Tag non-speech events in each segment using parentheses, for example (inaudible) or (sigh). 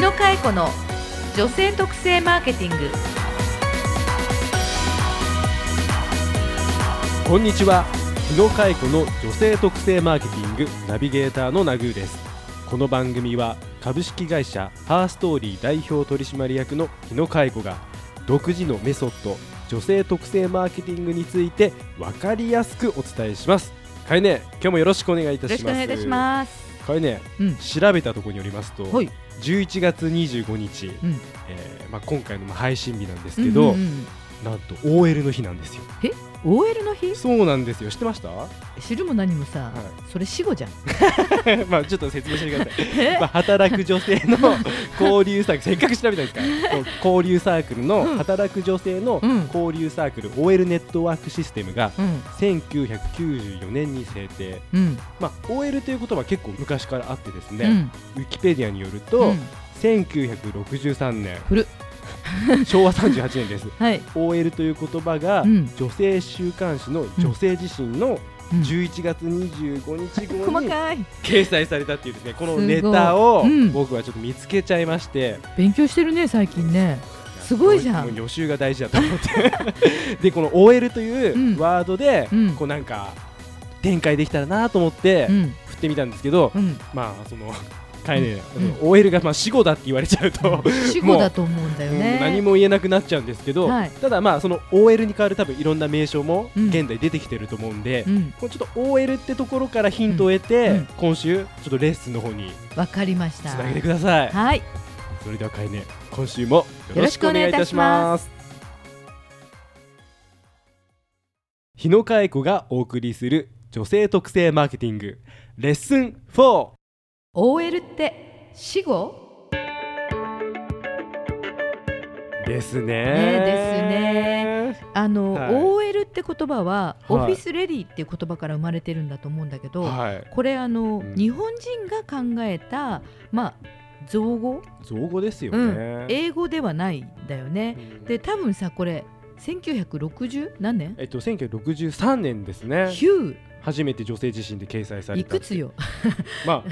野佳恵子の女性特性マーケティング。こんにちは。日野佳恵子の女性特性マーケティングナビゲーターのナグーです。この番組は株式会社ハーストーリー代表取締役の日野佳恵子が独自のメソッド女性特性マーケティングについて分かりやすくお伝えします。かえね今日もよろしくお願いいたよろします。しくお願いいたしますかえねうん。調べたところによりますと、はい。11月25日、うん。えーまあ、今回のまあ配信日なんですけど、うんうんうんなんと OL の日なんですよ OL の日？そうなんですよ。知ってました？知るも何もさ、はそれ死後じゃん。(laughs) まあちょっと説明してください。(laughs) え？まあ、働く女性の (laughs) 交流サークル。せっかく調べたんですから。交流サークルの、うん。働く女性のうん。交流サークル OL ネットワークシステムがうん。1994年に制定、うん。まあ、OL という言葉は結構昔からあってですね、うん。ウィキペディアによるうと、ん1963年 (laughs) 昭和38年です。はい、OL という言葉が、うん。女性週刊誌の女性自身のうん。11月25日号に細かい。掲載されたっていうですねこのネタをうん。僕はちょっと見つけちゃいまして、勉強してるね最近ね。すごいじゃん。予習が大事だと思って。(laughs) でこの OL といううんワードで、うん。こうなんか展開できたらなと思ってうん。振ってみたんですけど、うん。まあそのかえね、うん。OL がまあ死後だって言われちゃうと、死後だと思うんだようんね何も言えなくなっちゃうんですけど、はい。ただまあその OL に代わる多分いろんな名称もうん。現在出てきてると思うんで、うん。これちょっと OL ってところからヒントを得て、うん。うん。今週ちょっとレッスンの方にわかりました。つなげてください。はい。それではかえね今週もよろしくお願いいたします。日野佳恵子がお送りする女性特性マーケティング。レッスン4 OL って死後ですね。ねですあの、はい。OL って言葉は、はい。オフィスレディっていう言葉から生まれてるんだと思うんだけど、はい。これあの、うん日本人が考えたまあ造語、造語ですようん。ね、英語ではないんだよね。うん。で多分さこれ1960何年？えっと1963年ですね。ヒュ初めて女性自身で掲載さーれたいくつよ？(laughs) ま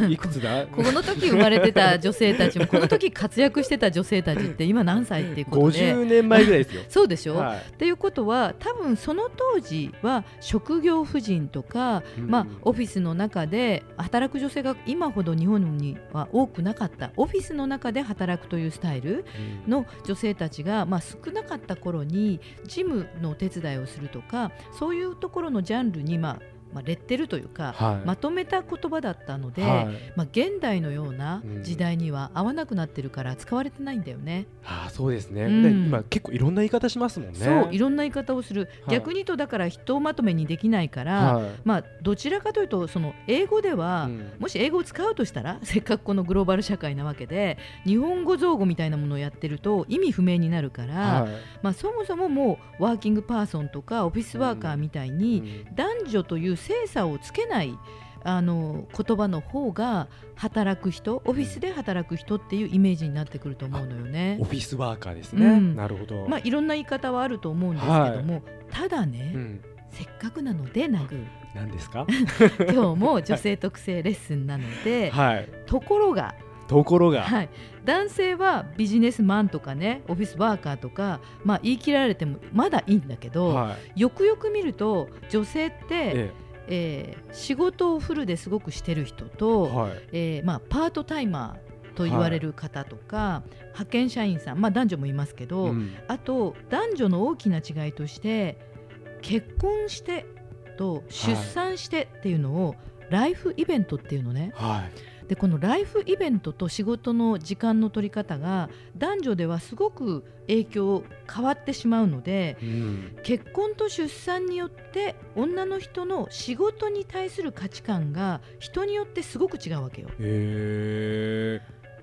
あ (laughs) いくつだ？この時生まれてた女性たちも (laughs) この時活躍してた女性たちって今何歳っていうことで。50年前ぐらいですよ。そうでしょ、はい。っていうことは多分その当時は職業婦人とか、うんまあ、オフィスの中で働く女性が今ほど日本には多くなかった。オフィスの中で働くというスタイルうんの女性たちが、まあ、少なかった頃に事務のお手伝いをするとかそういうところのジャンルに、まあまあ、レッテルというか、はい。まとめた言葉だったので、はい。まあ、現代のようなうん。時代には合わなくなってるから使われてないんだよね。ああそうですね、うん。で今結構いろんな言い方しますもんね。そういろんな言い方をする、はい。逆に言うとだからひとまとめにできないから、はい。まあ、どちらかというとその英語では、うん。もし英語を使うとしたらせっかくこのグローバル社会なわけで日本語造語みたいなものをやってると意味不明になるから、はい。まあ、そもそももうワーキングパーソンとかオフィスワーカーみたいに、男女という性差をつけないあの言葉の方が働く人オフィスで働く人っていうイメージになってくると思うのよね。オ。フィスワーカーですね、うん。なるほど、まあ、いろんな言い方はあると思うんですけども、ただね、うん、せっかくなのでナグ何ですか？(laughs) 今日も女性特性レッスンなので、(laughs) はい。ところが、ところが、はい、男性はビジネスマンとかねオフィスワーカーとか、まあ、言い切られてもまだいいんだけど、はい。よくよく見ると女性って、ええー仕事をフルですごくしてる人と、えはい。えーまあ、パートタイマーと言われる方とか、派遣社員さん、まあ、男女もいますけど、うん。あと男女の大きな違いとして結婚してと出産してっていうのを、ライフイベントっていうのねはいでこのライフイベントと仕事の時間の取り方が男女ではすごく影響変わってしまうのでうん結婚と出産によって女の人の仕事に対する価値観が人によってすごく違うわけよ。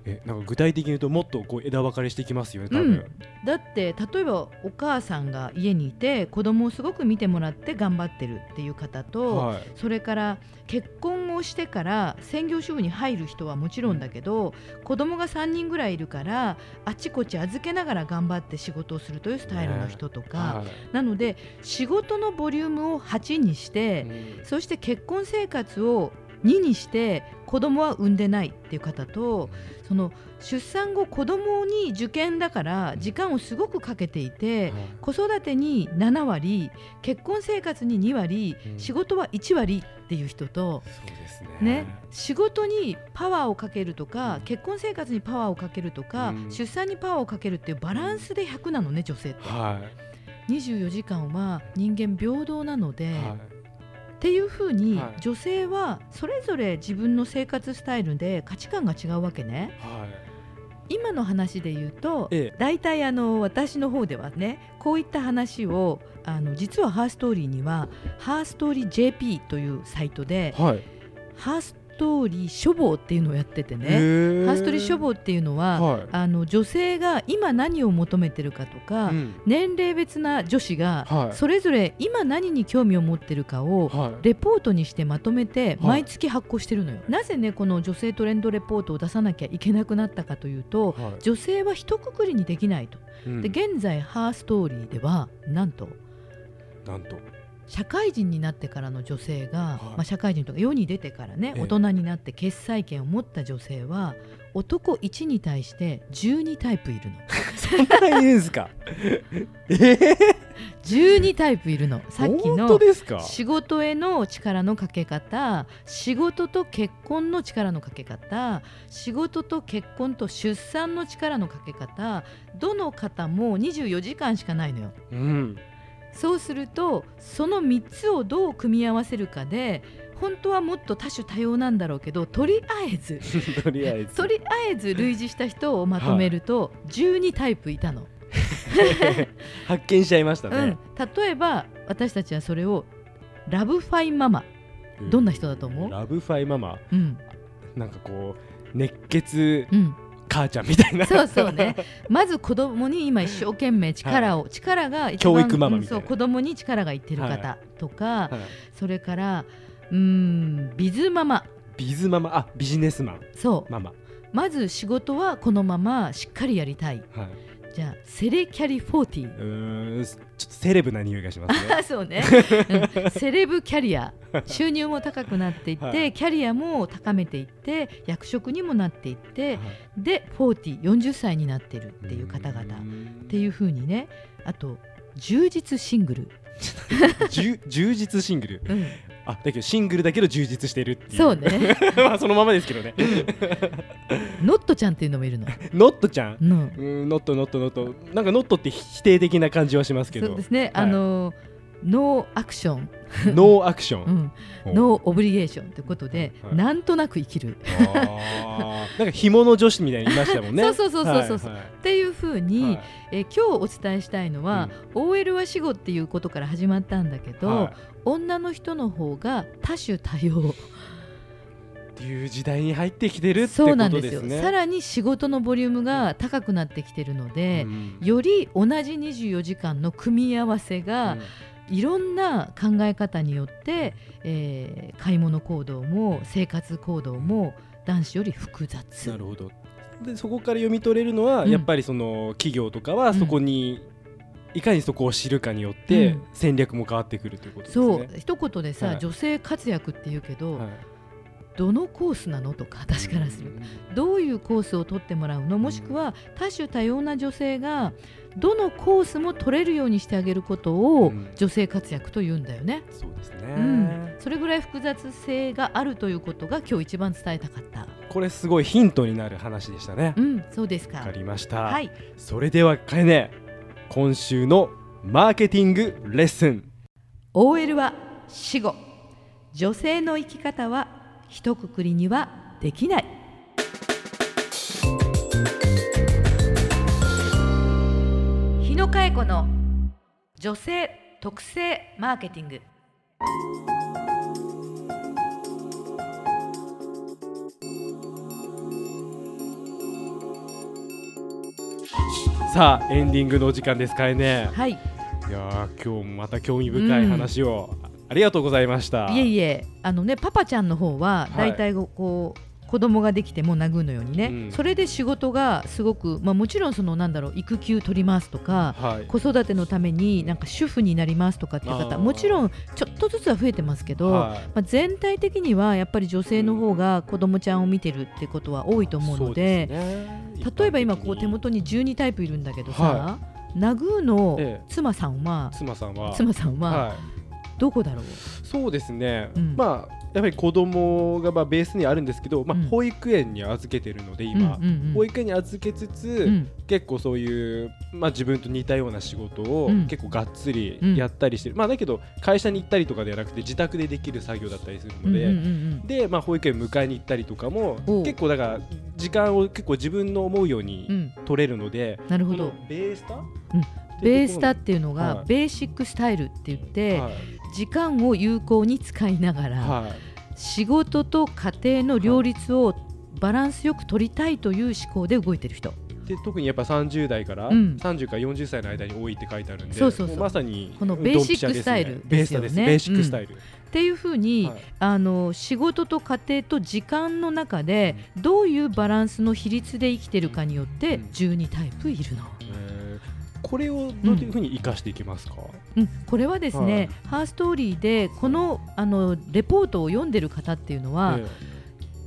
へええなんか具体的に言うともっとこう枝分かれしていきますよね多分、うんだって例えばお母さんが家にいて子供をすごく見てもらって頑張ってるっていう方と、はい。それから結婚をしてから専業主婦に入る人はもちろんだけど子供が3人ぐらいいるからあちこち預けながら頑張って仕事をするというスタイルの人とか、はい。なので仕事のボリュームを8にして、うん。そして結婚生活を2にして子供は産んでないっていう方とその出産後子供に受験だから時間をすごくかけていて子育てに7割結婚生活に2割、うん。仕事は1割っていう人と、そうですね。ね、仕事にパワーをかけるとか、うん結婚生活にパワーをかけるとか、うん。出産にパワーをかけるっていうバランスで100なのね女性って。は24時間は人間平等なので、い。はっていうふうに、はい。女性はそれぞれ自分の生活スタイルで価値観が違うわけね。いはい。今の話で言うと、ええ。大体あの私の方ではねこういった話をあの実はハーストーリーにはハーストーリー JP というサイトではい。ハーストーリー書房っていうのをやっててね。ハー。ストーリー書房っていうのは、はい。あの女性が今何を求めてるかとか、うん。年齢別な女子がはい。それぞれ今何に興味を持ってるかをはい。レポートにしてまとめてはい。毎月発行してるのよ、なぜねこの女性トレンドレポートを出さなきゃいけなくなったかというとはい。女性は一括りにできないと。うん。で現在ハーストーリーではなんとなんと社会人になってからの女性が、はい。まあ、社会人とか世に出てからねええ。大人になって決裁権を持った女性は男1に対して12タイプいるの。そんなにいるんですか？えー12タイプいるの。さっき本の仕事への力のかけ方仕事と結婚の力のかけ方仕事と結婚と出産の力のかけ方どの方も24時間しかないのよ。うんそうするとその3つをどう組み合わせるかで本当はもっと多種多様なんだろうけどとりあえず (laughs) とりあえず。とりあえず類似した人をまとめると12タイプいたの。(laughs) 発見しちゃいましたね。うん、例えば私たちはそれをラブファインマ。マどんな人だと思う？ラブファイママ？うん。なんかこう熱血うん、母ちゃんみたいな。そうそうね。まず子供に今一生懸命力を、力が一教育ママみたいな。うんそう子供に力がいってる方はとか、はい。それからうーんビズママ。ビズママ？あビジネスマン。そう。ママ。まず仕事はこのまましっかりやりたい。はいじゃあセレキャリ40うーんちょっとセレブな匂いがしますね。あそうね、うん。セレブキャリア。収入も高くなっていって、はい。キャリアも高めていって役職にもなっていってはい。で4040歳になってるっていう方々。っうん。ていう風にね。あと充実シングル、(laughs) 充充実シングル。うん、あだけどシングルだけど充実してるっていう。そうね。(laughs) まあそのままですけどね。ノットちゃんっていうのもいるの、ノットちゃん？うん、うんノットノットノット。なんかノットって否定的な感じはしますけど。そうですね、はい。あの no action、ノーアクション、 no obligation ということで、はいなんとなく生きる。なんか紐の女子みたいにいましたもんね。(laughs) そうそうそうそうそうっていう風に、はい。えー今日お伝えしたいのは、OL は死語っていうことから始まったんだけど、はい。女の人の方が多種多様。っていう時代に入ってきてるってこそうなんですよ。とですねさらに仕事のボリュームが高くなってきてるのでう、ん。より同じ24時間の組み合わせが、いろんな考え方によって、えー買い物行動も生活行動も男子より複雑。なるほど。でそこから読み取れるのは、うん。やっぱりその企業とかはうん。そこに、いかにそこを知るかによって、うん。戦略も変わってくるということですね。そう。一言でさ、はい。女性活躍って言うけど、はいどのコースなの？とか私からする。どういうコースを取ってもらうの？もしくは多種多様な女性がどのコースも取れるようにしてあげることをうん。女性活躍と言うんだよね。そうですね、うん、それぐらい複雑性があるということが今日一番伝えたかった。これすごいヒントになる話でしたね。う。ん、そうですか。わかりました、はい、それではかえね。今週のマーケティングレッスン。OL は死後。女性の生き方は一括りにはできない。日野佳恵子の女性特性マーケティング。さあエンディングのお時間ですかえね。はい。いやー今日もまた興味深い話を、ありがとうございました。いえいえあのねパパちゃんの方ははい。だいたいこう子供ができてもナグーのようにね、うん。それで仕事がすごく、まあ、もちろんそのなんだろう育休取りますとかはい。子育てのためになんか主婦になりますとかっていう方もちろんちょっとずつは増えてますけど、はい。まあ、全体的にはやっぱり女性の方が子供ちゃんを見てるってことは多いと思うのでそうですね。例えば今こう手元に12タイプいるんだけどさ、はナグーのええ。妻さんは、妻さんは。妻さんははいどこだろう、そうですね、うん。まあやっぱり子供がまあベースにあるんですけど、まあうん。保育園に預けてるので今、うんうんうん保育園に預けつつ、うん。結構そういう、まあ、自分と似たような仕事をうん。結構がっつりうんやったりしてる、まあだけど会社に行ったりとかではなくて自宅でできる作業だったりするので、うんうんうんで、まあ、保育園迎えに行ったりとかも結構だから時間を結構自分の思うように取れるので、なるほど。ベースタ、うんベースタっていうのが、はい。ベーシックスタイルって言って、はい。時間を有効に使いながら、はい。仕事と家庭の両立をバランスよく取りたいという思考で動いてる人。で特にやっぱ30代からうん。30から40歳の間に多いって書いてあるんで、そうそうそう。もまさにこのベーシックスタイルですよね。ベーシックスタイル、っていうふうに、はい。あの仕事と家庭と時間の中でどういうバランスの比率で生きてるかによってうん。12タイプいるの。えーこれをどういうふうに生かしていきますか、うん、これはですね、ハーストーリーでこのあのレポートを読んでる方っていうのは、え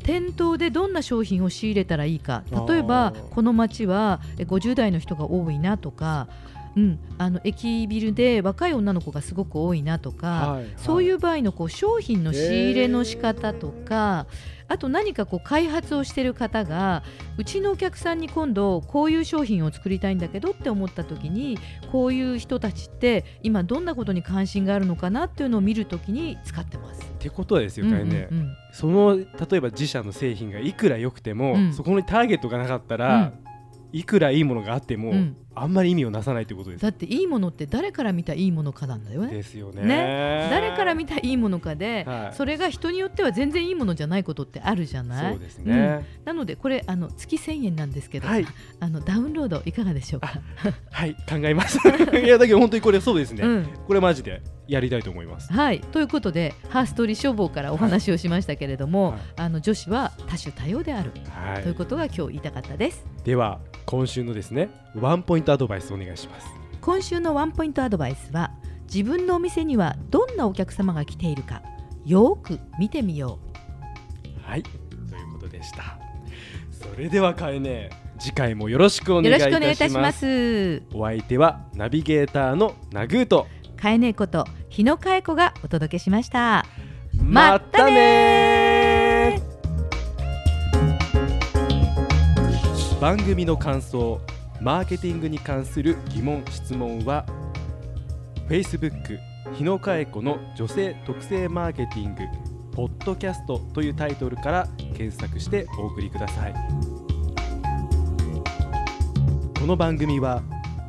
店頭でどんな商品を仕入れたらいいか。例えばこの街はえ50代の人が多いなとか、うん、あの駅ビルで若い女の子がすごく多いなとか、はい。そういう場合のこう商品の仕入れの仕方とか、あと何かこう開発をしている方がうちのお客さんに今度こういう商品を作りたいんだけどって思った時にこういう人たちって今どんなことに関心があるのかなっていうのを見るときに使ってます。ってことはですよね、うんうんその例えば自社の製品がいくら良くても、うん。そこにターゲットがなかったら、いくらいいものがあっても、うんあんまり意味をなさないということですだっていいものって誰から見たいいものかなんだよね。ですよね。ね。誰から見たいいものかで、はい。それが人によっては全然いいものじゃないことってあるじゃない？そうですね、なのでこれあの月1000円なんですけど、はい。あのダウンロードいかがでしょうか？はい考えます。(laughs) いやだけど本当にこれそうですね、うん。これマジでやりたいと思います。はい。ということでハーストリー消防からお話をしましたけれども、はい。あの女子は多種多様である、はい。ということが今日言いたかったです。では今週のですねワンポイントアドバイスお願いします今週のワンポイントアドバイスは自分のお店にはどんなお客様が来ているかよーく見てみよはいということでしたそれではかえね次回もよろしくおう。願いいたしますす。お相手はナビゲーターのナグーとかえねえこと日野かえ子がお届けしました。またね番組の感想マーケティングに関する疑問質問は Facebook 日野佳恵子の女性特性マーケティングポッドキャストというタイトルから検索してお送りくださいこの番組は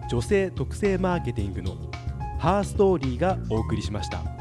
女性特性マーケティングのハーストーリーがお送りしました。